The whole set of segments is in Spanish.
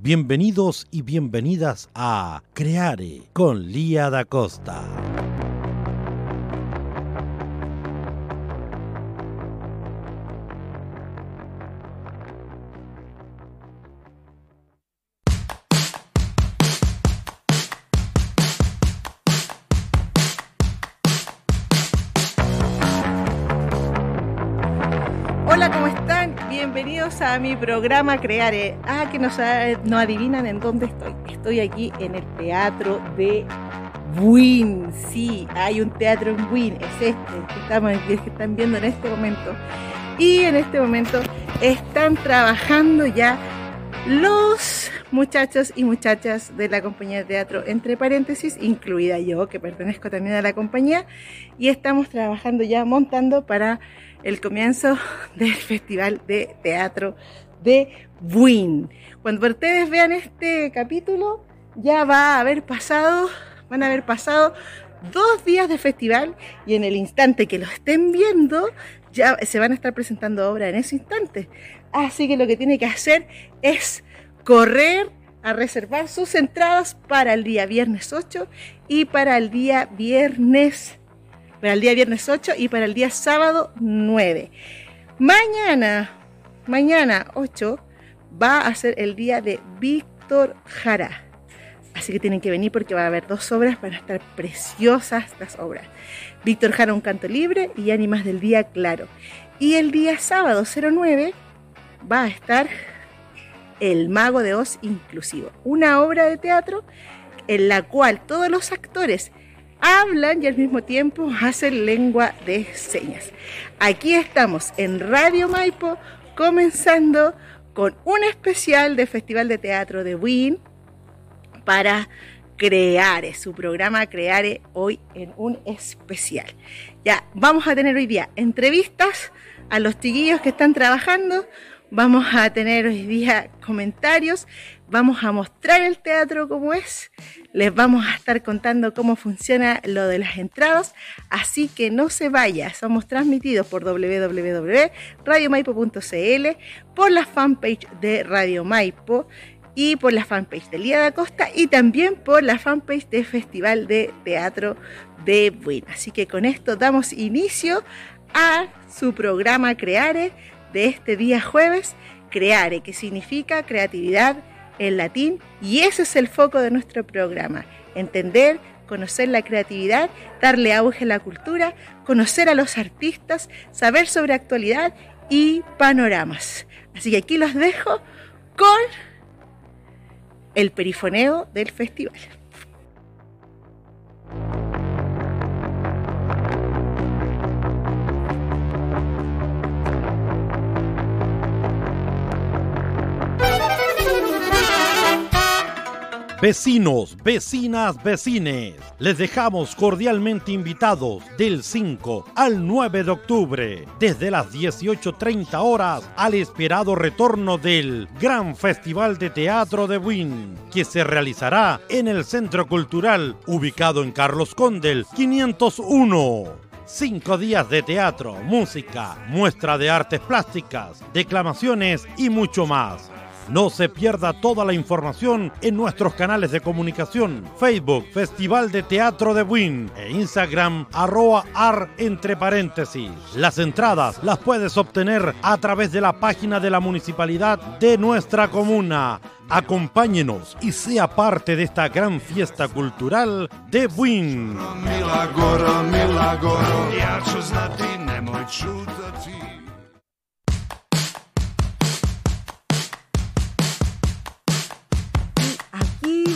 Bienvenidos y bienvenidas a Creare con Lía da Costa. Mi programa Creare. Ah, que no, no adivinan en dónde estoy. Estoy aquí en el teatro de Buin. Sí, hay un teatro en Buin. Es este que, estamos, que están viendo en este momento. Y en este momento están trabajando ya los muchachos y muchachas de la compañía de teatro, entre paréntesis, incluida yo, que pertenezco también a la compañía, y estamos trabajando ya montando para el comienzo del Festival de Teatro de Buin. Cuando ustedes vean este capítulo, ya va a haber pasado, van a haber pasado dos días de festival y en el instante que lo estén viendo, ya se van a estar presentando obras en ese instante. Así que lo que tiene que hacer es correr a reservar sus entradas para el día viernes 8 y para el día viernes para el día viernes 8 y para el día sábado 9. Mañana, mañana 8, va a ser el día de Víctor Jara. Así que tienen que venir porque va a haber dos obras, van a estar preciosas las obras. Víctor Jara, un canto libre y Ánimas del Día Claro. Y el día sábado 09 va a estar El Mago de Oz Inclusivo, una obra de teatro en la cual todos los actores hablan y al mismo tiempo hacen lengua de señas. Aquí estamos en Radio Maipo comenzando con un especial de Festival de Teatro de Wien para Creare, su programa Creare hoy en un especial. Ya, vamos a tener hoy día entrevistas a los chiquillos que están trabajando, vamos a tener hoy día comentarios, vamos a mostrar el teatro como es, les vamos a estar contando cómo funciona lo de las entradas, así que no se vaya, somos transmitidos por www.radiomaipo.cl, por la fanpage de Radio Maipo y por la fanpage de Lía de Costa y también por la fanpage de Festival de Teatro de Buena. Así que con esto damos inicio a su programa Creare de este día jueves, Creare, que significa creatividad en latín y ese es el foco de nuestro programa, entender, conocer la creatividad, darle auge a la cultura, conocer a los artistas, saber sobre actualidad y panoramas. Así que aquí los dejo con el perifoneo del festival. Vecinos, vecinas, vecines, les dejamos cordialmente invitados del 5 al 9 de octubre, desde las 18.30 horas, al esperado retorno del Gran Festival de Teatro de Wynn, que se realizará en el Centro Cultural, ubicado en Carlos Condel 501. Cinco días de teatro, música, muestra de artes plásticas, declamaciones y mucho más. No se pierda toda la información en nuestros canales de comunicación, Facebook, Festival de Teatro de Win e Instagram, arroba ar entre paréntesis. Las entradas las puedes obtener a través de la página de la municipalidad de nuestra comuna. Acompáñenos y sea parte de esta gran fiesta cultural de Win.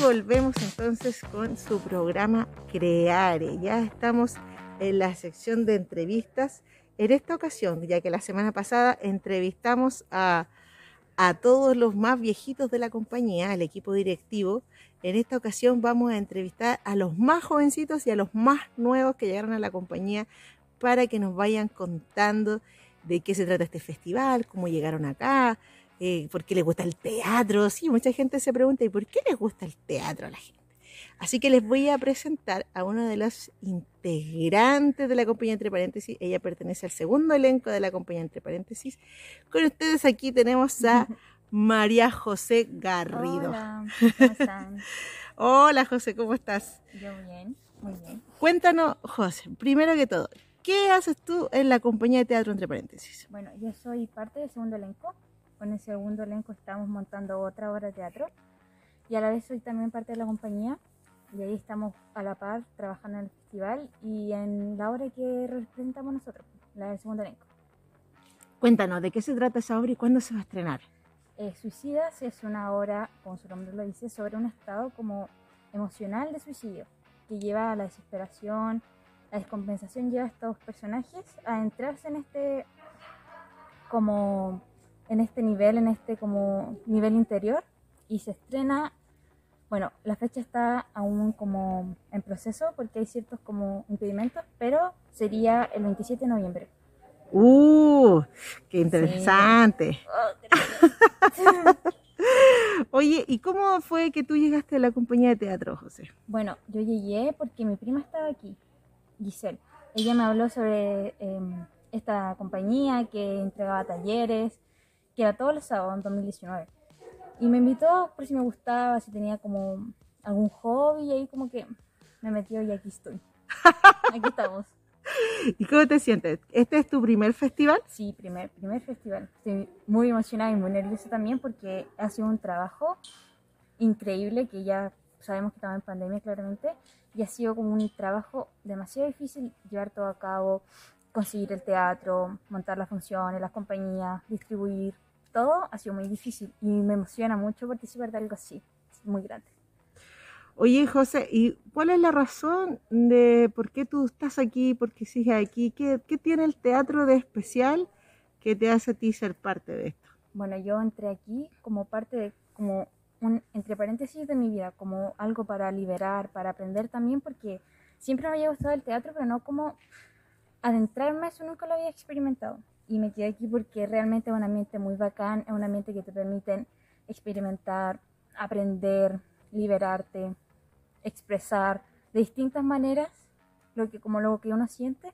Volvemos entonces con su programa Creare. Ya estamos en la sección de entrevistas. En esta ocasión, ya que la semana pasada entrevistamos a, a todos los más viejitos de la compañía, al equipo directivo. En esta ocasión vamos a entrevistar a los más jovencitos y a los más nuevos que llegaron a la compañía para que nos vayan contando de qué se trata este festival, cómo llegaron acá, eh, por qué les gusta el teatro. Sí, mucha gente se pregunta, ¿y por qué les gusta el teatro a la gente? Así que les voy a presentar a una de las integrantes de la compañía Entre Paréntesis. Ella pertenece al segundo elenco de la compañía Entre Paréntesis. Con ustedes aquí tenemos a María José Garrido. Hola, ¿cómo están? Hola José, ¿cómo estás? Yo bien, muy bien. Cuéntanos, José, primero que todo, ¿qué haces tú en la compañía de teatro Entre Paréntesis? Bueno, yo soy parte del segundo elenco. Con el segundo elenco estamos montando otra obra de teatro. Y a la vez soy también parte de la compañía. Y ahí estamos a la par trabajando en el festival y en la obra que representamos nosotros, la del segundo elenco. Cuéntanos, ¿de qué se trata esa obra y cuándo se va a estrenar? Eh, Suicidas es una obra, como su nombre lo dice, sobre un estado como emocional de suicidio, que lleva a la desesperación, la descompensación, lleva a estos personajes a entrarse en este como en este nivel, en este como nivel interior y se estrena, bueno, la fecha está aún como en proceso porque hay ciertos como impedimentos, pero sería el 27 de noviembre. ¡Uh! ¡Qué interesante! Oye, ¿y cómo fue que tú llegaste a la compañía de teatro, José? Bueno, yo llegué porque mi prima estaba aquí, Giselle. Ella me habló sobre eh, esta compañía que entregaba talleres, que era todos los sábados en 2019. Y me invitó por si me gustaba, si tenía como algún hobby, y ahí como que me metió y aquí estoy. Aquí estamos. ¿Y cómo te sientes? ¿Este es tu primer festival? Sí, primer, primer festival. Estoy muy emocionada y muy nerviosa también porque ha sido un trabajo increíble que ya sabemos que estamos en pandemia claramente y ha sido como un trabajo demasiado difícil llevar todo a cabo, conseguir el teatro, montar las funciones, las compañías, distribuir, todo ha sido muy difícil y me emociona mucho participar de algo así, es muy grande. Oye, José, ¿y cuál es la razón de por qué tú estás aquí, por qué sigues aquí? ¿Qué, qué tiene el teatro de especial que te hace a ti ser parte de esto? Bueno, yo entré aquí como parte de, como un, entre paréntesis de mi vida, como algo para liberar, para aprender también, porque siempre me había gustado el teatro, pero no como adentrarme, eso nunca lo había experimentado. Y me quedé aquí porque realmente es un ambiente muy bacán, es un ambiente que te permite experimentar, aprender, liberarte, expresar de distintas maneras lo que como lo que uno siente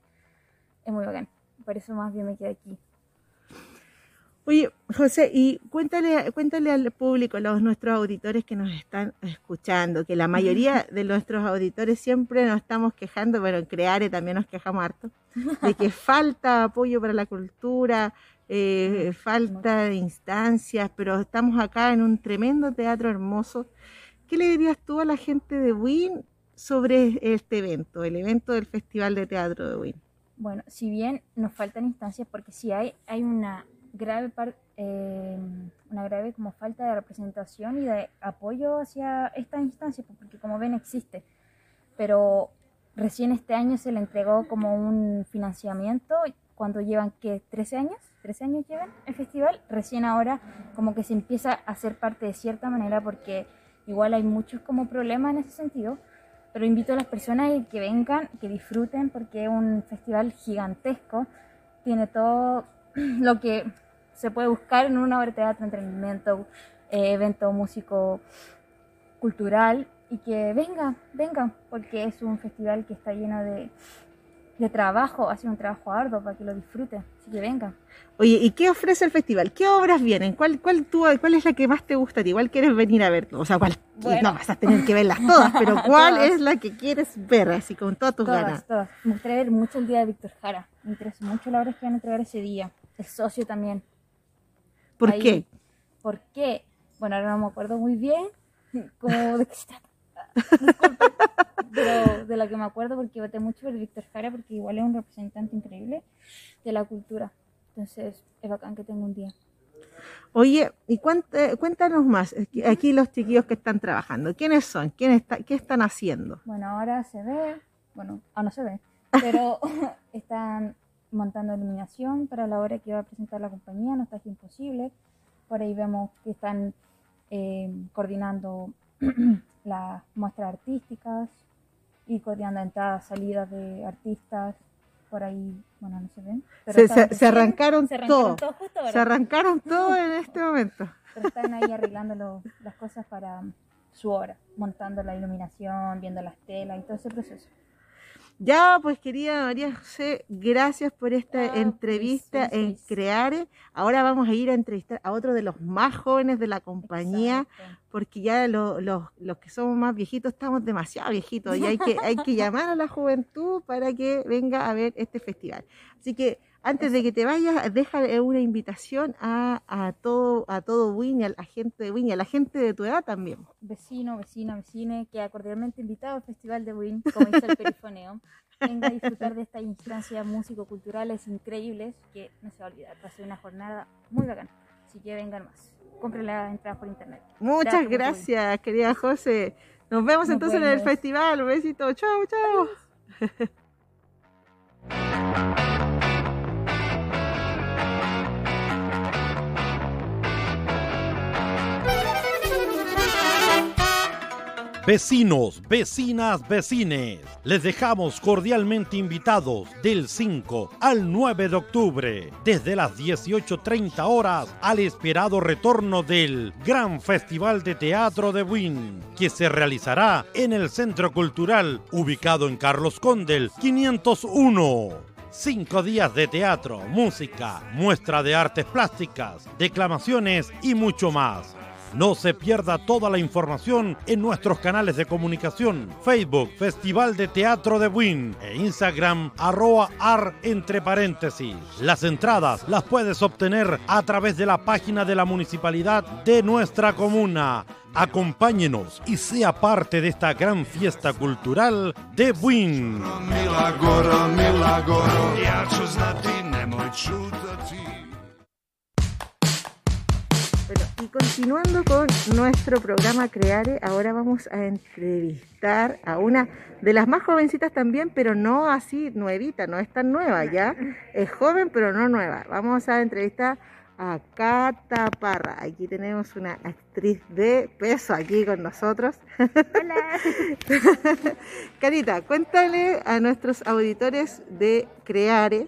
es muy bacán. Por eso más bien me quedé aquí. Oye, José, y cuéntale, cuéntale al público, a los, nuestros auditores que nos están escuchando, que la mayoría de nuestros auditores siempre nos estamos quejando, pero en Creare también nos quejamos harto, de que falta apoyo para la cultura, eh, falta de instancias, pero estamos acá en un tremendo teatro hermoso. ¿Qué le dirías tú a la gente de WIN sobre este evento, el evento del Festival de Teatro de WIN? Bueno, si bien nos faltan instancias, porque sí hay, hay una grave eh, una grave como falta de representación y de apoyo hacia esta instancia, pues, porque como ven existe, pero recién este año se le entregó como un financiamiento cuando llevan que 13 años, 13 años llevan el festival, recién ahora como que se empieza a hacer parte de cierta manera porque igual hay muchos como problemas en ese sentido, pero invito a las personas que vengan, que disfruten porque es un festival gigantesco, tiene todo lo que se puede buscar en una obra de teatro, entretenimiento, eh, evento músico cultural y que vengan, vengan, porque es un festival que está lleno de, de trabajo, ha sido un trabajo arduo para que lo disfruten, así que vengan. Oye, ¿y qué ofrece el festival? ¿Qué obras vienen? ¿Cuál, cuál, tú, cuál es la que más te gusta? ¿Cuál quieres venir a ver? O sea, ¿cuál? Bueno. No vas a tener que verlas todas, pero ¿cuál Todas. es la que quieres ver así con todas tus ganas? Todas. Me gustaría ver mucho el día de Víctor Jara, me interesa mucho la obra que van a entregar ese día, el socio también. ¿Por Ahí. qué? ¿Por qué? Bueno, ahora no me acuerdo muy bien como de qué se trata. Pero de la que me acuerdo porque voté mucho por Víctor Jara porque igual es un representante increíble de la cultura. Entonces es bacán que tenga un día. Oye, y cuéntanos más, aquí- aquí los chiquillos que están trabajando, ¿quiénes son? ¿Quién está, ¿Qué están haciendo? Bueno, ahora se ve, bueno, ah, no se ve, pero están montando iluminación para la hora que va a presentar la compañía, No está imposible. Por ahí vemos que están eh, coordinando las muestras artísticas y coordinando entradas, salidas de artistas. Por ahí, bueno, no se ven. pero Se, se- se arrancaron se arrancaron todo. todo justo. Se arrancaron todo en este momento. pero están ahí arreglando lo- las cosas para su obra, montando la iluminación, viendo las telas y todo ese proceso. Ya, pues querida María José, gracias por esta Ah, entrevista feliz, en feliz. Creare. Ahora vamos a ir a entrevistar a otro de los más jóvenes de la compañía, Exacto. porque ya lo- los- los que somos más viejitos estamos demasiado viejitos y hay que, hay que llamar a la juventud para que venga a ver este festival. Así que antes de que te vayas, deja una invitación a, a todo a todo Win y a la gente de Win y a la gente de tu edad también. Vecino, vecina, vecine, queda cordialmente invitado al Festival de Win, como dice el perifoneo. Venga a disfrutar de estas instancias músico-culturales increíbles que no se va a olvidar. Va a ser una jornada muy bacana. Así que vengan más. Compren las entradas por internet. Muchas Gracias, gracias, querida José. Nos vemos Nos entonces en el vemos. festival. Un besito. Chao, chao. Vecinos, vecinas, vecines, les dejamos cordialmente invitados del 5 al 9 de octubre, desde las 18.30 horas, al esperado retorno del Gran Festival de Teatro de Wynn, que se realizará en el Centro Cultural, ubicado en Carlos Condel 501. Cinco días de teatro, música, muestra de artes plásticas, declamaciones y mucho más. No se pierda toda la información en nuestros canales de comunicación, Facebook, Festival de Teatro de Win e Instagram, arroba ar entre paréntesis. Las entradas las puedes obtener a través de la página de la municipalidad de nuestra comuna. Acompáñenos y sea parte de esta gran fiesta cultural de Win. Bueno, y continuando con nuestro programa Creare, ahora vamos a entrevistar a una de las más jovencitas también, pero no así nuevita, no es tan nueva ya. Es joven, pero no nueva. Vamos a entrevistar a Cata Parra. Aquí tenemos una actriz de peso aquí con nosotros. Hola. Carita, cuéntale a nuestros auditores de Creare,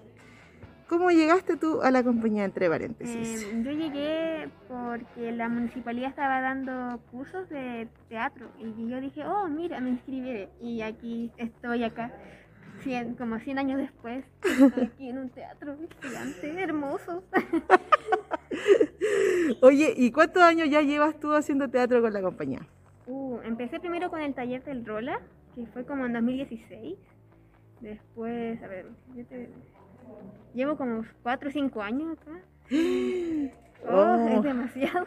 ¿cómo llegaste tú a la compañía entre paréntesis? Eh, yo llegué porque la municipalidad estaba dando cursos de teatro y yo dije, oh, mira, me inscribiré. Y aquí estoy acá, cien- como 100 años después, estoy aquí en un teatro gigante, hermoso. Oye, ¿y cuántos años ya llevas tú haciendo teatro con la compañía? Uh, empecé primero con el taller del Rola, que fue como en 2016. Después, a ver, yo te- llevo como 4 o 5 años acá. Oh, Oh. es demasiado.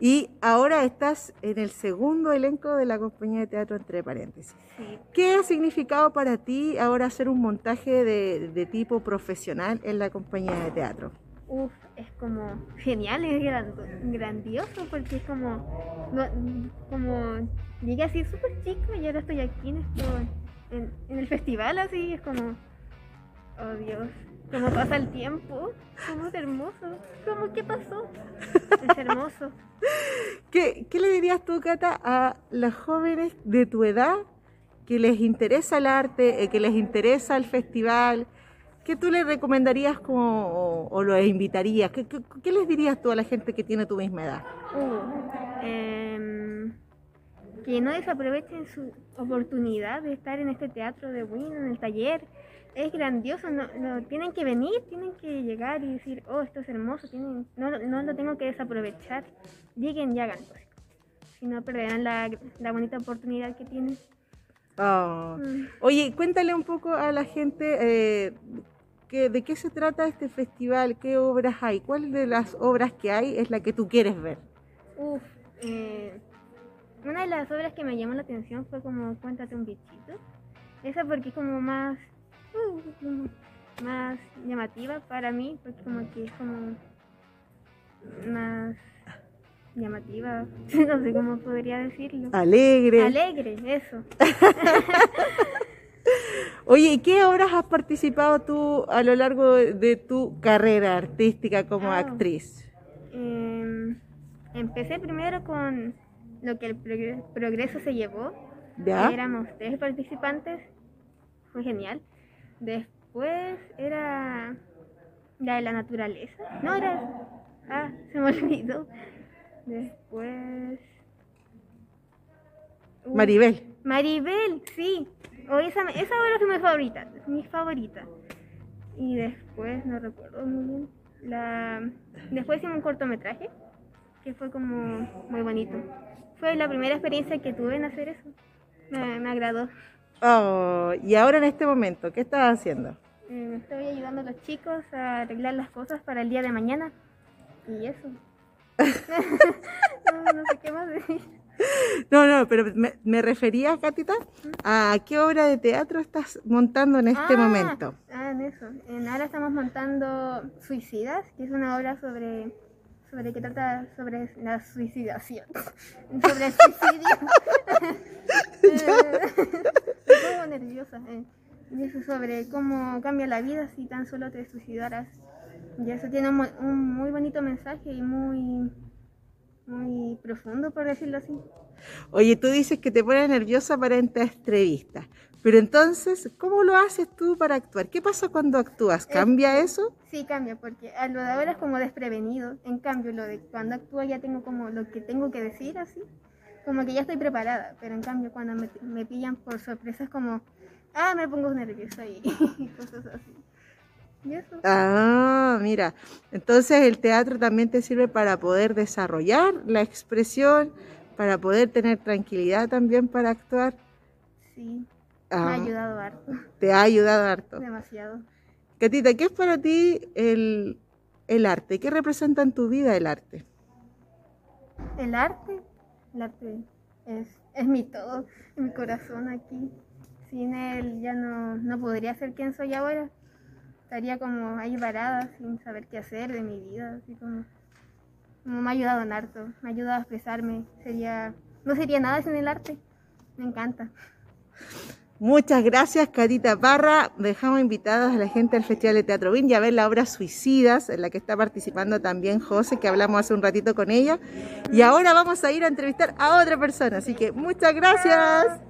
Y ahora estás en el segundo elenco de la compañía de teatro entre paréntesis. Sí, ¿Qué ha significado para ti ahora hacer un montaje de, de tipo profesional en la compañía de teatro? Uf, es como genial, es grandioso porque es como, no- como llegué así súper chico y ahora estoy aquí en, esto, en, en el festival así, es como, oh Dios, cómo pasa el tiempo, cómo es hermoso, cómo qué pasó, es hermoso. ¿Qué, qué le dirías tú, Cata, a los jóvenes de tu edad que les interesa el arte, eh, que les interesa el festival? ¿Qué tú les recomendarías como, o, o los invitarías? ¿Qué, qué, qué les dirías tú a la gente que tiene tu misma edad? Uh, em, que no desaprovechen su oportunidad de estar en este teatro de Win, en el taller. Es grandioso, no, no- tienen que venir, tienen que llegar y decir, oh, esto es hermoso, tienen, no, no lo tengo que desaprovechar. Lleguen y hagan Si no, perderán la, la bonita oportunidad que tienen. Oh. Mm. Oye, cuéntale un poco a la gente eh, que, de qué se trata este festival, qué obras hay, cuál de las obras que hay es la que tú quieres ver. Uf, eh, una de las obras que me llamó la atención fue como Cuéntate un bichito. Esa porque es como más, más llamativa para mí, porque como que es como más llamativa, no sé cómo podría decirlo. Alegre. Alegre, eso. Oye, ¿y qué obras has participado tú a lo largo de, tu carrera artística como Ah. actriz? Em, empecé primero con lo que el progre- progreso se llevó. ¿Ya? Éramos tres participantes, fue genial. Después era la de la naturaleza. No, era... Ah, se me olvidó. Después... Maribel. Maribel, sí. O esa, esa obra fue mi favorita, mi favorita. Y después, no recuerdo muy bien. La, después hicimos un cortometraje, que fue como muy bonito. Fue la primera experiencia que tuve en hacer eso. Me, me agradó. Oh, y ahora en este momento, ¿qué estás haciendo? Eh, estoy ayudando a los chicos a arreglar las cosas para el día de mañana. Y eso. no, no sé qué más decir. No, no, pero me, me refería, Catita, a qué obra de teatro estás montando en este Ah, momento. Ah, en eso. En ahora estamos montando Suicidas, que es una obra sobre sobre que trata sobre la suicidación, sobre el suicidio. Eh, Estoy como nerviosa. eh. Y eso sobre cómo cambia la vida si tan solo te suicidaras. Y eso tiene un, un muy bonito mensaje y muy muy profundo, por decirlo así. Oye, tú dices que te pones nerviosa para esta entrevista, pero entonces, ¿cómo lo haces tú para actuar? ¿Qué pasa cuando actúas? ¿Cambia eso? Sí, cambia, porque a lo de ahora es como desprevenido. En cambio, lo de cuando actúo ya tengo como lo que tengo que decir, así. Como que ya estoy preparada. Pero en cambio, cuando me, me pillan por sorpresa es como, ah, me pongo nerviosa y, cosas así. Y eso. Ah, mira, entonces el teatro también te sirve para poder desarrollar la expresión, para poder tener tranquilidad también para actuar. Sí, Ah, me ha ayudado harto, te ha ayudado harto. demasiado. Catita, ¿qué es para ti el, el arte? ¿Qué representa en tu vida el arte? El arte, el arte es, es mi todo, mi corazón aquí. Sin él ya no, no podría ser quien soy ahora. Estaría como ahí varada, sin saber qué hacer de mi vida. Así como, como me ha ayudado en harto, me ha ayudado a expresarme. Sería, no sería nada sin el arte. Me encanta. Muchas gracias, Catita Parra. Dejamos invitadas a la gente del Festival de Teatro Win y a ver la obra Suicidas, en la que está participando también José, que hablamos hace un ratito con ella. Y ahora vamos a ir a entrevistar a otra persona. Así que muchas gracias.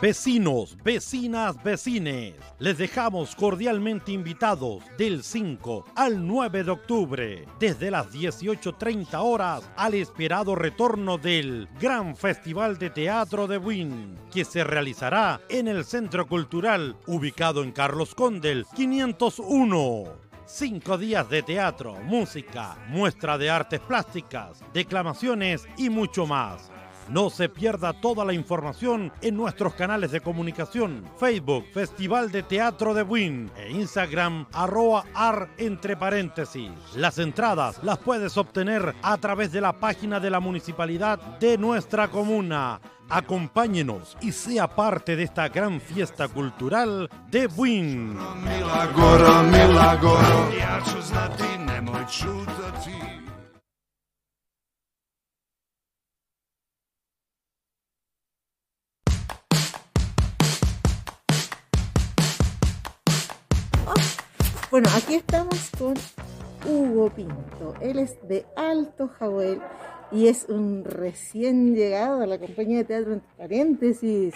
Vecinos, vecinas, vecines, les dejamos cordialmente invitados del 5 al 9 de octubre, desde las 18.30 horas, al esperado retorno del Gran Festival de Teatro de Buin, que se realizará en el Centro Cultural, ubicado en Carlos Condel 501. Cinco días de teatro, música, muestra de artes plásticas, declamaciones y mucho más. No se pierda toda la información en nuestros canales de comunicación, Facebook, Festival de Teatro de Buin e Instagram, arroba ar entre paréntesis. Las entradas las puedes obtener a través de la página de la municipalidad de nuestra comuna. Acompáñenos y sea parte de esta gran fiesta cultural de Buin. Bueno, aquí estamos con Hugo Pinto. Él es de Alto Jahuel y es un recién llegado a la compañía de teatro entre paréntesis.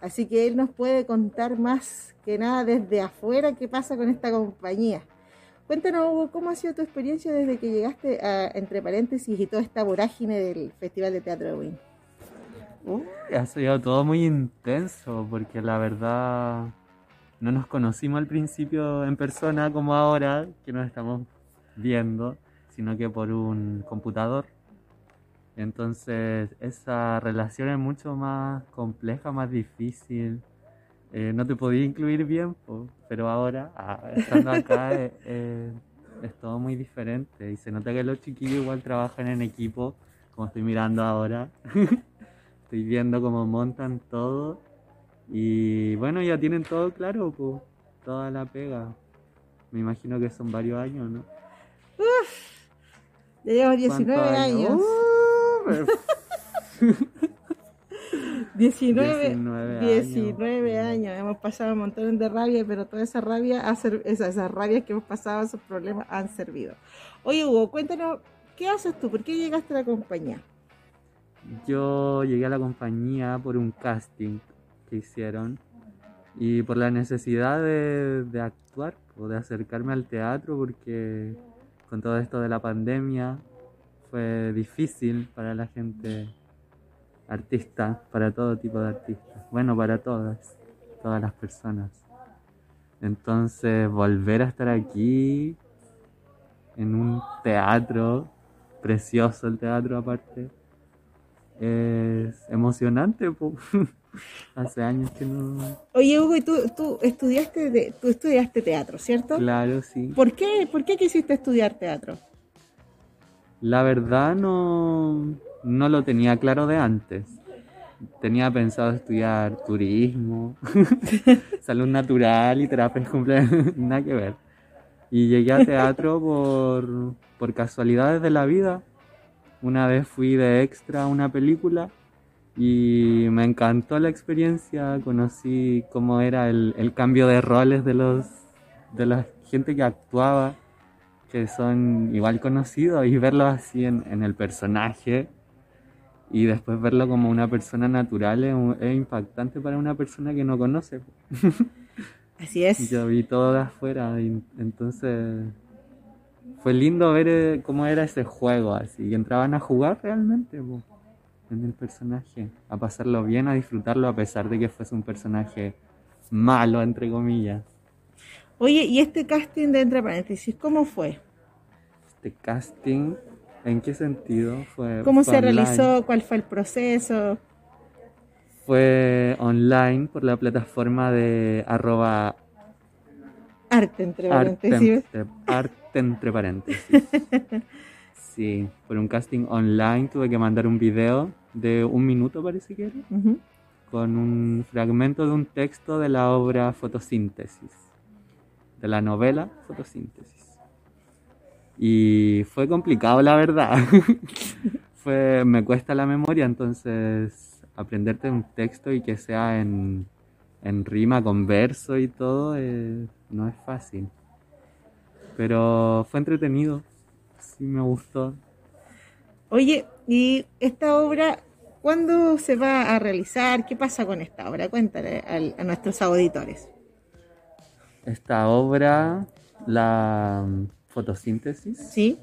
Así que él nos puede contar más que nada desde afuera qué pasa con esta compañía. Cuéntanos, Hugo, ¿cómo ha sido tu experiencia desde que llegaste a Entre Paréntesis y toda esta vorágine del Festival de Teatro de Win? Uy, ha sido todo muy intenso porque la verdad no nos conocimos al principio en persona como ahora que nos estamos viendo, sino que por un computador. Entonces esa relación es mucho más compleja, más difícil. Eh, no te podía incluir bien, po, pero ahora, ah, estando acá, eh, eh, es todo muy diferente y se nota que los chiquillos igual trabajan en equipo, como estoy mirando ahora. Estoy viendo cómo montan todo y bueno, ya tienen todo claro, pues, toda la pega. Me imagino que son varios años, ¿no? Ya llevamos 19 ¿Cuántos años. Uh, 19, 19 19 años. Hemos pasado un montón de rabia, pero toda esa rabia, ha esas rabias que hemos pasado, esos problemas han servido. Oye, Hugo, cuéntanos, ¿qué haces tú? ¿Por qué llegaste a la compañía? Yo llegué a la compañía por un casting que hicieron y por la necesidad de, de actuar o de acercarme al teatro porque con todo esto de la pandemia fue difícil para la gente artista, para todo tipo de artistas, bueno, para todas, todas las personas. Entonces volver a estar aquí en un teatro, precioso el teatro aparte, es emocionante. Hace años que no... Oye, Hugo, y tú, tú estudiaste de, tú estudiaste teatro, ¿cierto? Claro, sí. ¿Por qué, ¿Por qué quisiste estudiar teatro? La verdad no, no lo tenía claro de antes. Tenía pensado estudiar turismo, salud natural y terapia cumpleaños, nada que ver. Y llegué a teatro por, por casualidades de la vida. Una vez fui de extra a una película y me encantó la experiencia. Conocí cómo era el, el cambio de roles de los de la gente que actuaba que son igual conocidos y verlo así en, en el personaje y después verlo como una persona natural es, impactante para una persona que no conoce. Así es. Yo vi todo de afuera y entonces fue lindo ver eh, cómo era ese juego así y entraban a jugar realmente po, en el personaje, a pasarlo bien, a disfrutarlo a pesar de que fuese un personaje malo entre comillas. Oye, y este casting de entre paréntesis, ¿cómo fue? Este casting, ¿en qué sentido fue? ¿Cómo fue se online? realizó? ¿Cuál fue el proceso? Fue online por la plataforma de arroba Arte entre arte, paréntesis. arte entre paréntesis. Sí, por un casting online tuve que mandar un video de un minuto parece que era, con un fragmento de un texto de la obra Fotosíntesis, de la novela Fotosíntesis. Y fue complicado, la verdad. fue, me cuesta la memoria, entonces aprenderte un texto y que sea en, en rima con verso y todo eh, no es fácil. Pero fue entretenido, sí me gustó. Oye, ¿y esta obra cuándo se va a realizar? ¿Qué pasa con esta obra? Cuéntale al- a nuestros auditores. Esta obra, la mm, fotosíntesis, ¿Sí?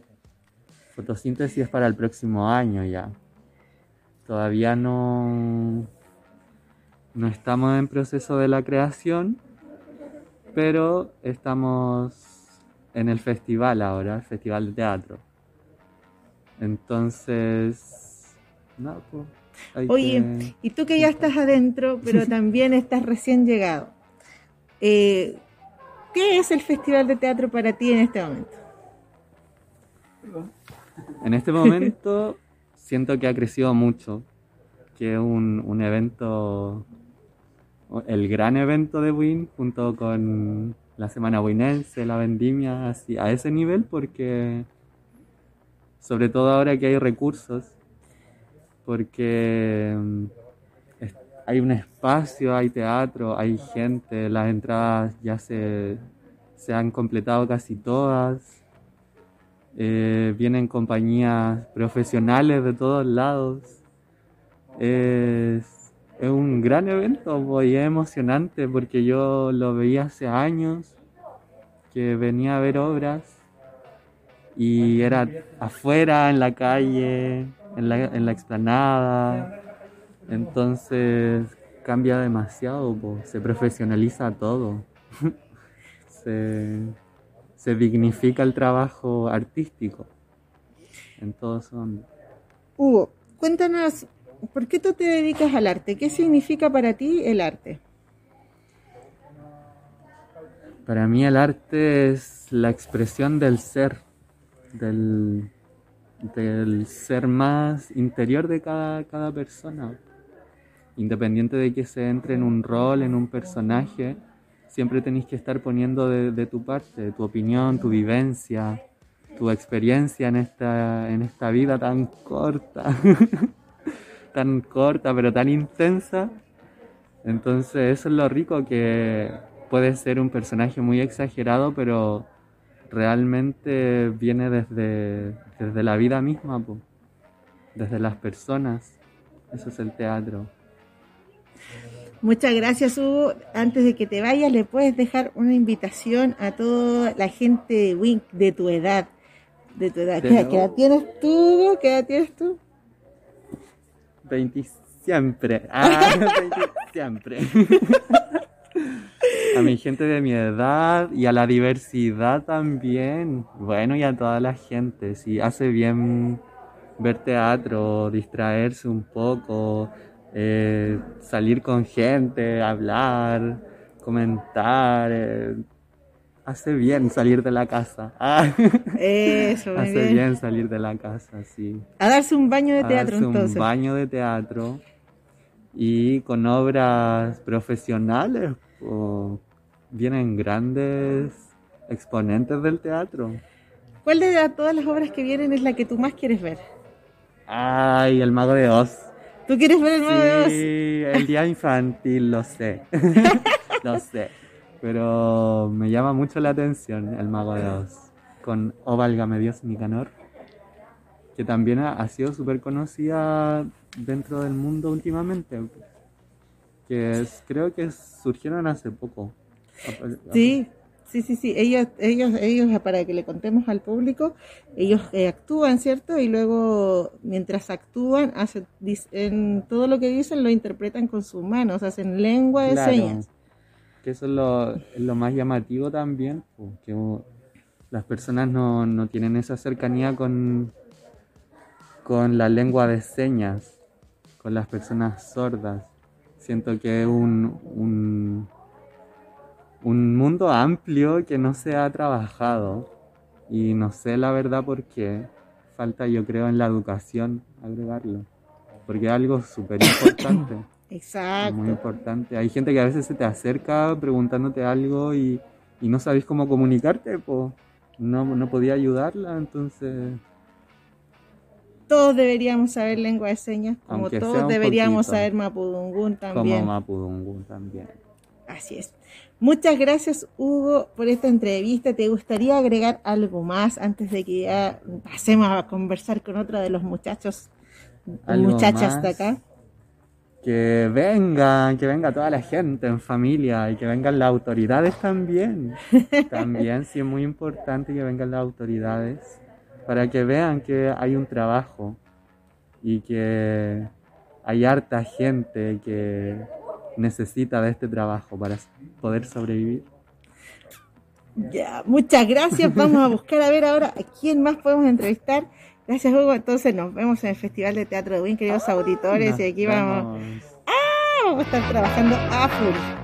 fotosíntesis es para el próximo año ya. Todavía no, no estamos en proceso de la creación, pero estamos en el festival ahora, el festival de teatro. Entonces, no, pues, Oye, que- y tú que ya estás adentro, pero también estás recién llegado. eh, ¿Qué es el Festival de Teatro para ti en este momento? En este momento siento que ha crecido mucho, que es un, un evento, el gran evento de Win, junto con la Semana Winense, la Vendimia, así, a ese nivel, porque sobre todo ahora que hay recursos, porque mm, hay un espacio, hay teatro, hay gente, las entradas ya se, se han completado casi todas. Eh, vienen compañías profesionales de todos lados. Es, es un gran evento po, y es emocionante porque yo lo veía hace años, que venía a ver obras y era afuera, en la calle, en la, en la explanada. Entonces cambia demasiado, po, se profesionaliza todo. se, se dignifica el trabajo artístico en todo ámbito. Hugo, cuéntanos, ¿por qué tú te dedicas al arte? ¿Qué significa para ti el arte? Para mí el arte es la expresión del ser, del, del ser más interior de cada, cada persona. Independiente de que se entre en un rol, en un personaje, siempre tenéis que estar poniendo de, de tu parte, tu opinión, tu vivencia, tu experiencia en esta, en esta vida tan corta, tan corta pero tan intensa. Entonces eso es lo rico que puede ser un personaje muy exagerado, pero realmente viene desde, desde la vida misma, po, desde las personas. Eso es el teatro. Muchas gracias, Hugo. Antes de que te vayas, ¿le puedes dejar una invitación a toda la gente de Wink de tu edad? De tu edad. ¿Qué, edad tienes tú? ¿Qué edad tienes tú? 20 siempre. Ah, 20 siempre. A mi gente de mi edad y a la diversidad también. Bueno, y a toda la gente. Si hace bien ver teatro, distraerse un poco, eh, salir con gente, hablar, comentar. eh, hace bien salir de la casa. Ah, Eso, muy hace bien. bien salir de la casa, sí A darse un baño de a teatro, darse entonces. un baño de teatro y con obras profesionales o vienen grandes exponentes del teatro. ¿Cuál de todas las obras que vienen es la que tú más quieres ver? Ay, el mago de Oz. ¿Tú quieres ver el Mago de Oz? Sí, el día infantil, lo sé. lo sé. Pero me llama mucho la atención el mago de Oz. Con Oh Válgame Dios Nicanor. Que también ha, ha sido súper conocida dentro del mundo últimamente. Que es- creo que surgieron hace poco. Sí, sí, sí, sí. Ellos, ellos, ellos, para que le contemos al público, ellos eh, actúan, ¿cierto? Y luego, mientras actúan, hacen, dicen, todo lo que dicen lo interpretan con sus manos, hacen lengua de Claro, señas. Que eso es lo, lo más llamativo también, po, que uh, las personas no, no tienen esa cercanía con, con la lengua de señas, con las personas sordas. Siento que es un, un, un mundo amplio que no se ha trabajado y no sé la verdad por qué. Falta yo creo en la educación agregarlo, porque es algo súper importante. Exacto. Muy importante. Hay gente que a veces se te acerca preguntándote algo y, y no sabes cómo comunicarte, pues no, no podía ayudarla, entonces Todos deberíamos saber lengua de señas, como Aunque todos deberíamos poquito. saber mapudungún como también. Mapudungun también. Así es. Muchas gracias, Hugo, por esta entrevista. ¿Te gustaría agregar algo más antes de que ya pasemos a conversar con otro de los muchachos, ¿Algo muchachas de acá? Que vengan, que venga toda la gente en familia y que vengan las autoridades también. También sí es muy importante que vengan las autoridades para que vean que hay un trabajo y que hay harta gente que necesita de este trabajo para poder sobrevivir. Ya, muchas gracias. Vamos a buscar a ver ahora a quién más podemos entrevistar. Gracias, Hugo. Entonces nos vemos en el Festival de Teatro de Win, queridos auditores. Nos y aquí vamos, vemos. vamos a estar trabajando a full.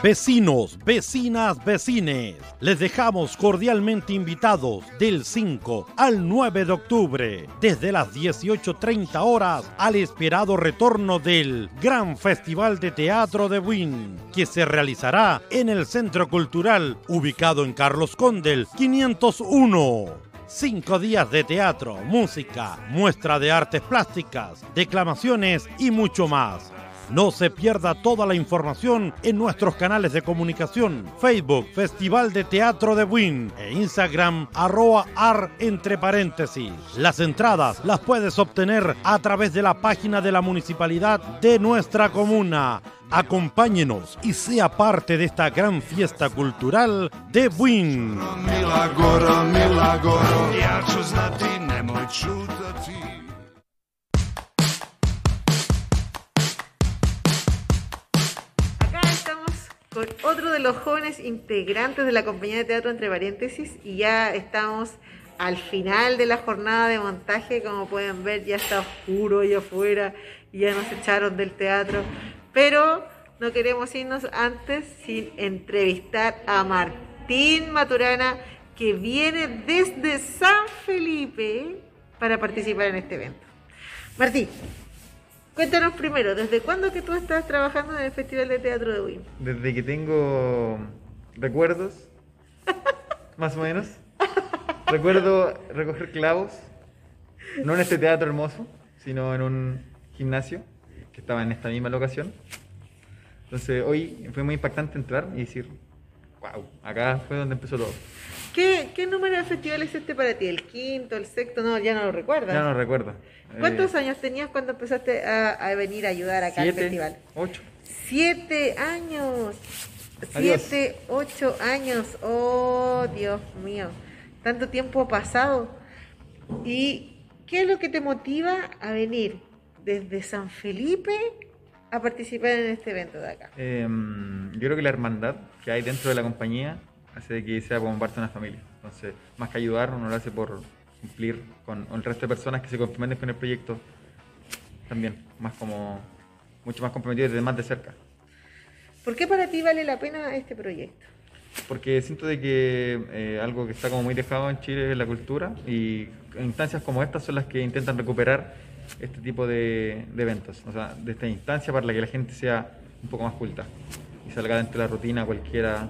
Vecinos, vecinas, vecines, les dejamos cordialmente invitados del 5 al 9 de octubre, desde las 18.30 horas, al esperado retorno del Gran Festival de Teatro de Buin, que se realizará en el Centro Cultural, ubicado en Carlos Condel 501. Cinco días de teatro, música, muestra de artes plásticas, declamaciones y mucho más. No se pierda toda la información en nuestros canales de comunicación, Facebook, Festival de Teatro de Buin e Instagram, arroba ar entre paréntesis. Las entradas las puedes obtener a través de la página de la municipalidad de nuestra comuna. Acompáñenos y sea parte de esta gran fiesta cultural de Buin. Con otro de los jóvenes integrantes de la compañía de teatro entre paréntesis y ya estamos al final de la jornada de montaje, como pueden ver ya está oscuro allá afuera y ya nos echaron del teatro, pero no queremos irnos antes sin entrevistar a Martín Maturana que viene desde San Felipe para participar en este evento. Martín, Cuéntanos primero, ¿desde cuándo que tú estás trabajando en el Festival de Teatro de Win? Desde que tengo recuerdos, más o menos. Recuerdo recoger clavos, no en este teatro hermoso, sino en un gimnasio que estaba en esta misma locación. Entonces hoy fue muy impactante entrar y decir, wow, acá fue donde empezó todo. ¿Qué, qué número de festival es este para ti? ¿El quinto, el sexto? No, ya no lo recuerdas. Ya no recuerdo. ¿Cuántos Eh, años tenías cuando empezaste a, a venir a ayudar acá Siete, al festival? ocho. Siete años. Adiós. Siete, ocho años. Oh, Dios mío. Tanto tiempo ha pasado. ¿Y qué es lo que te motiva a venir desde San Felipe a participar en este evento de acá? Em, yo creo que la hermandad que hay dentro de la compañía hace de que sea como parte de una familia. Entonces, más que ayudar, uno lo hace por cumplir con el resto de personas que se comprometen con el proyecto también, más como mucho más comprometidos desde más de cerca. ¿Por qué para ti vale la pena este proyecto? Porque siento de que eh, algo que está como muy dejado en Chile es la cultura y instancias como estas son las que intentan recuperar este tipo de, de eventos, o sea, de esta instancia para la que la gente sea un poco más culta y salga dentro de la rutina cualquiera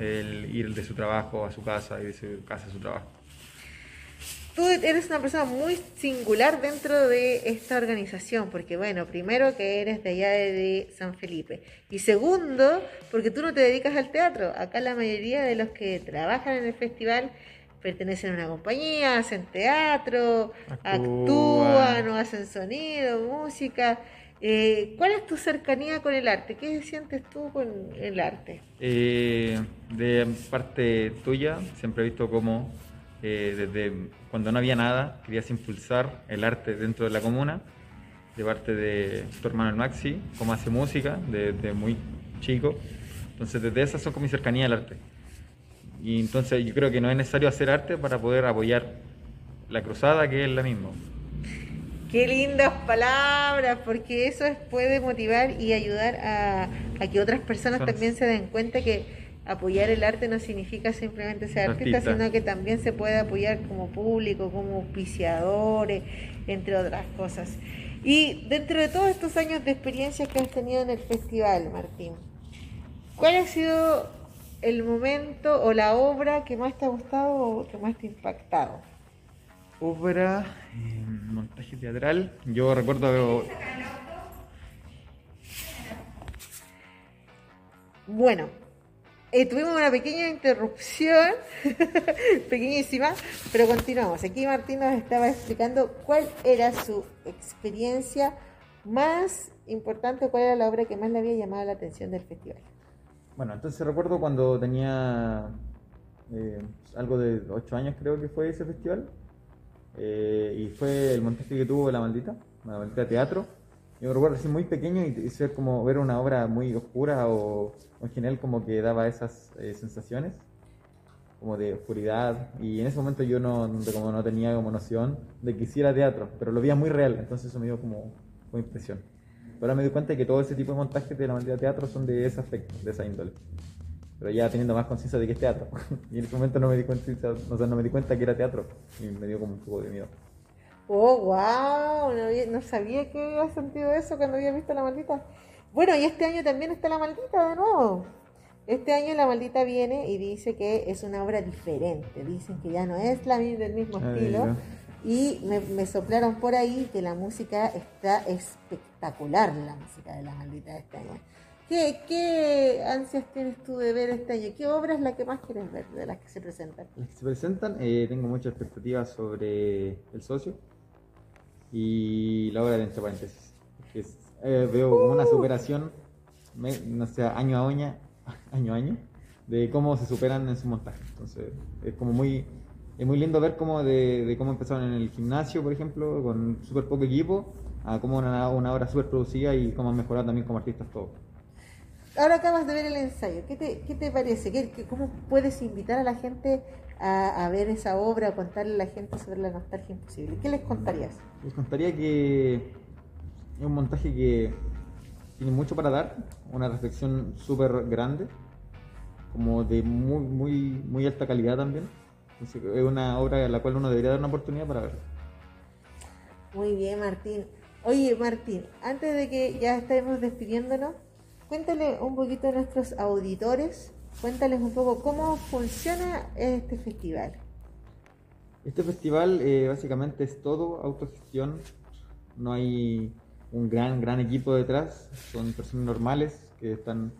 el ir de su trabajo a su casa y de su casa a su trabajo. Tú eres una persona muy singular dentro de esta organización, porque bueno, primero que eres de allá de, San Felipe y segundo, porque tú no te dedicas al teatro. Acá la mayoría de los que trabajan en el festival pertenecen a una compañía, hacen teatro, actúan o hacen sonido, música. Eh, ¿Cuál es tu cercanía con el arte? ¿Qué sientes tú con el arte? Eh, de parte tuya, siempre he visto cómo eh, desde cuando no había nada querías impulsar el arte dentro de la comuna. De parte de tu hermano el Maxi, cómo hace música desde muy chico. Entonces, desde esas son como mi cercanía al arte. Y entonces yo creo que no es necesario hacer arte para poder apoyar la cruzada, que es la misma. Qué lindas palabras, porque eso es- puede motivar y ayudar a, a que otras personas también se den cuenta que apoyar el arte no significa simplemente ser artista, Artista. sino que también se puede apoyar como público, como auspiciadores, entre otras cosas. Y dentro de todos estos años de experiencia que has tenido en el festival, Martín, ¿cuál ha sido el momento o la obra que más te ha gustado o que más te ha impactado? Obra, eh, montaje teatral. Yo recuerdo Bueno, eh, tuvimos una pequeña interrupción, pequeñísima, pero continuamos. Aquí Martín nos estaba explicando cuál era su experiencia más importante, cuál era la obra que más le había llamado la atención del festival. Bueno, entonces recuerdo cuando tenía eh, algo de 8 años creo que fue ese festival. Eh, y fue el montaje que tuvo La Maldita, La Maldita Teatro. Yo recuerdo así muy pequeño y, ser como ver una obra muy oscura o, o en general como que daba esas eh, sensaciones como de oscuridad y en ese momento yo no, como no tenía como noción de que hiciera teatro, pero lo veía muy real, entonces eso me dio como, como impresión. Ahora me doy cuenta de que todo ese tipo de montajes de la maldita teatro son de ese aspecto, de esa índole. Pero ya teniendo más conciencia de que es teatro. y en ese momento no me di cuenta, o sea, no me di cuenta que era teatro. Y me dio como un poco de miedo. Oh, wow, no, había- no sabía que había sentido eso cuando había visto la maldita. Bueno, y este año también está la maldita de nuevo. Este año la maldita viene y dice que es una obra diferente. Dicen que ya no es la del mismo Ay, estilo. no. Y me, me soplaron por ahí que la música está espectacular, la música de la maldita de este año. ¿Qué, ¿Qué ansias tienes tú de ver este año? ¿Qué obra es la que más quieres ver de las que se presentan? Las que se presentan, eh, tengo muchas expectativas sobre El Socio y la obra de Entre Paréntesis. que es- eh, veo como una superación, me- no sé, año a año, año a año, de cómo se superan en su montaje. Entonces, es como muy, es muy lindo ver cómo de, de cómo empezaron en el gimnasio, por ejemplo, con súper poco equipo, a cómo una, una obra súper producida y cómo han mejorado también como artistas todos. Ahora acabas de ver el ensayo. ¿Qué te, qué te parece? ¿Qué, qué- cómo puedes invitar a la gente a, a ver esa obra, a contarle a la gente sobre la nostalgia imposible? ¿Qué les contarías? Les contaría que es un montaje que tiene mucho para dar, una reflexión súper grande, como de muy, muy, muy alta calidad también. Entonces, es una obra a la cual uno debería dar una oportunidad para ver. Muy bien, Martín. Oye, Martín, antes de que ya estemos despidiéndonos, cuéntale un poquito a nuestros auditores, cuéntales un poco cómo funciona este festival. Este festival eh, básicamente es todo autogestión, no hay un gran, gran equipo detrás, son personas normales que están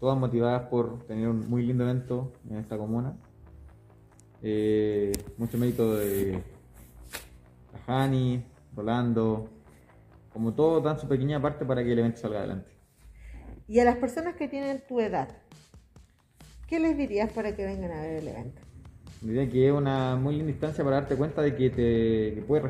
todas motivadas por tener un muy lindo evento en esta comuna. Eh, mucho mérito de Jani, Rolando, como todo dan su pequeña parte para que el evento salga adelante. Y a las personas que tienen tu edad, ¿qué les dirías para que vengan a ver el evento? Diría que es una muy linda instancia para darte cuenta de que, te, que puedes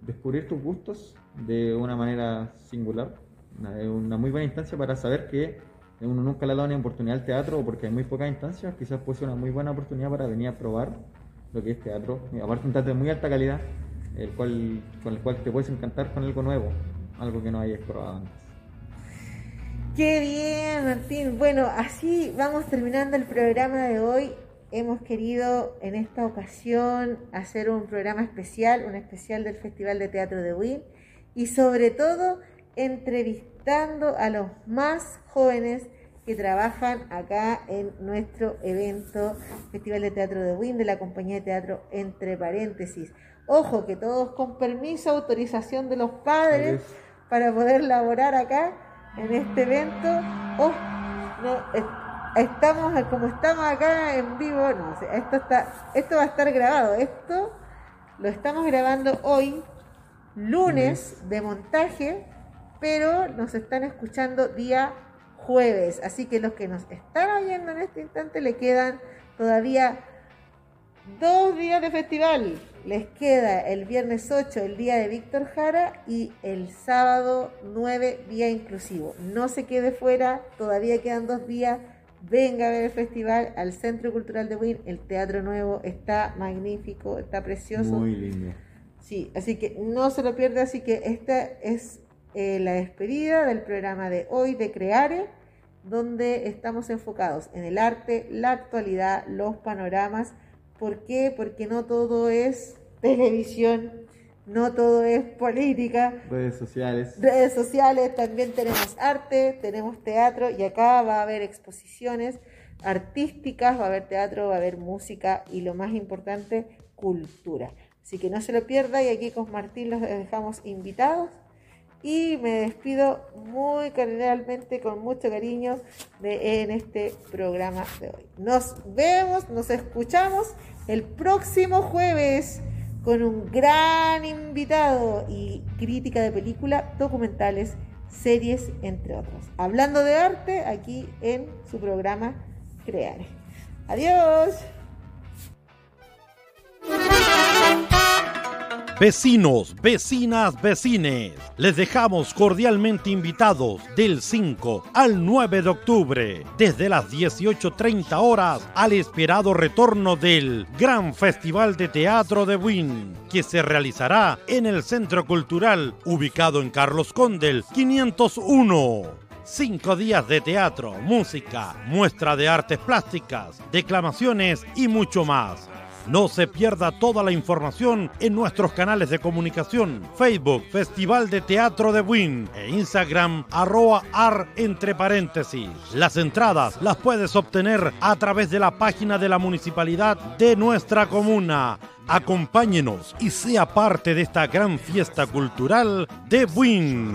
descubrir tus gustos de una manera singular. Una, una muy buena instancia para saber que uno nunca le ha dado una oportunidad al teatro porque hay muy pocas instancias, quizás puede ser una muy buena oportunidad para venir a probar lo que es teatro. aparte un teatro de muy alta calidad, el cual, con el cual te puedes encantar con algo nuevo, algo que no hayas probado antes. Qué bien, Martín. Bueno, así vamos terminando el programa de hoy. Hemos querido en esta ocasión hacer un programa especial, un especial del Festival de Teatro de Win y sobre todo entrevistando a los más jóvenes que trabajan acá en nuestro evento Festival de Teatro de Win de la compañía de teatro Entre Paréntesis. Ojo que todos con permiso, autorización de los padres para poder laborar acá en este evento. Oh, estamos como estamos acá en vivo, no, esto está, esto va a estar grabado. Esto lo estamos grabando hoy, lunes de montaje, pero nos están escuchando día jueves. Así que los que nos están oyendo en este instante le quedan todavía dos días de festival. Les queda el viernes 8 el día de Víctor Jara y el sábado 9 día inclusivo. No se quede fuera, todavía quedan dos días. Venga a ver el festival al Centro Cultural de Win. El Teatro Nuevo está magnífico, está precioso. Muy lindo. Sí, así que no se lo pierda. Así que esta es eh, la despedida del programa de hoy de Creare, donde estamos enfocados en el arte, la actualidad, los panoramas. ¿Por qué? Porque no todo es televisión, no todo es política. Redes sociales. Redes sociales, también tenemos arte, tenemos teatro y acá va a haber exposiciones artísticas, va a haber teatro, va a haber música y lo más importante, cultura. Así que no se lo pierda y aquí con Martín los dejamos invitados y me despido muy cordialmente, con mucho cariño, de, en este programa de hoy. Nos vemos, nos escuchamos el próximo jueves con un gran invitado y crítica de película, documentales, series, entre otros. Hablando de arte, aquí en su programa Creare. Adiós. Vecinos, vecinas, vecines, les dejamos cordialmente invitados del 5 al 9 de octubre, desde las 18.30 horas, al esperado retorno del Gran Festival de Teatro de Wynn, que se realizará en el Centro Cultural, ubicado en Carlos Condel 501. Cinco días de teatro, música, muestra de artes plásticas, declamaciones y mucho más no se pierda toda la información en nuestros canales de comunicación, Facebook, Festival de Teatro de Win e Instagram, arroba ar entre paréntesis. Las entradas las puedes obtener a través de la página de la municipalidad de nuestra comuna. Acompáñenos y sea parte de esta gran fiesta cultural de Win.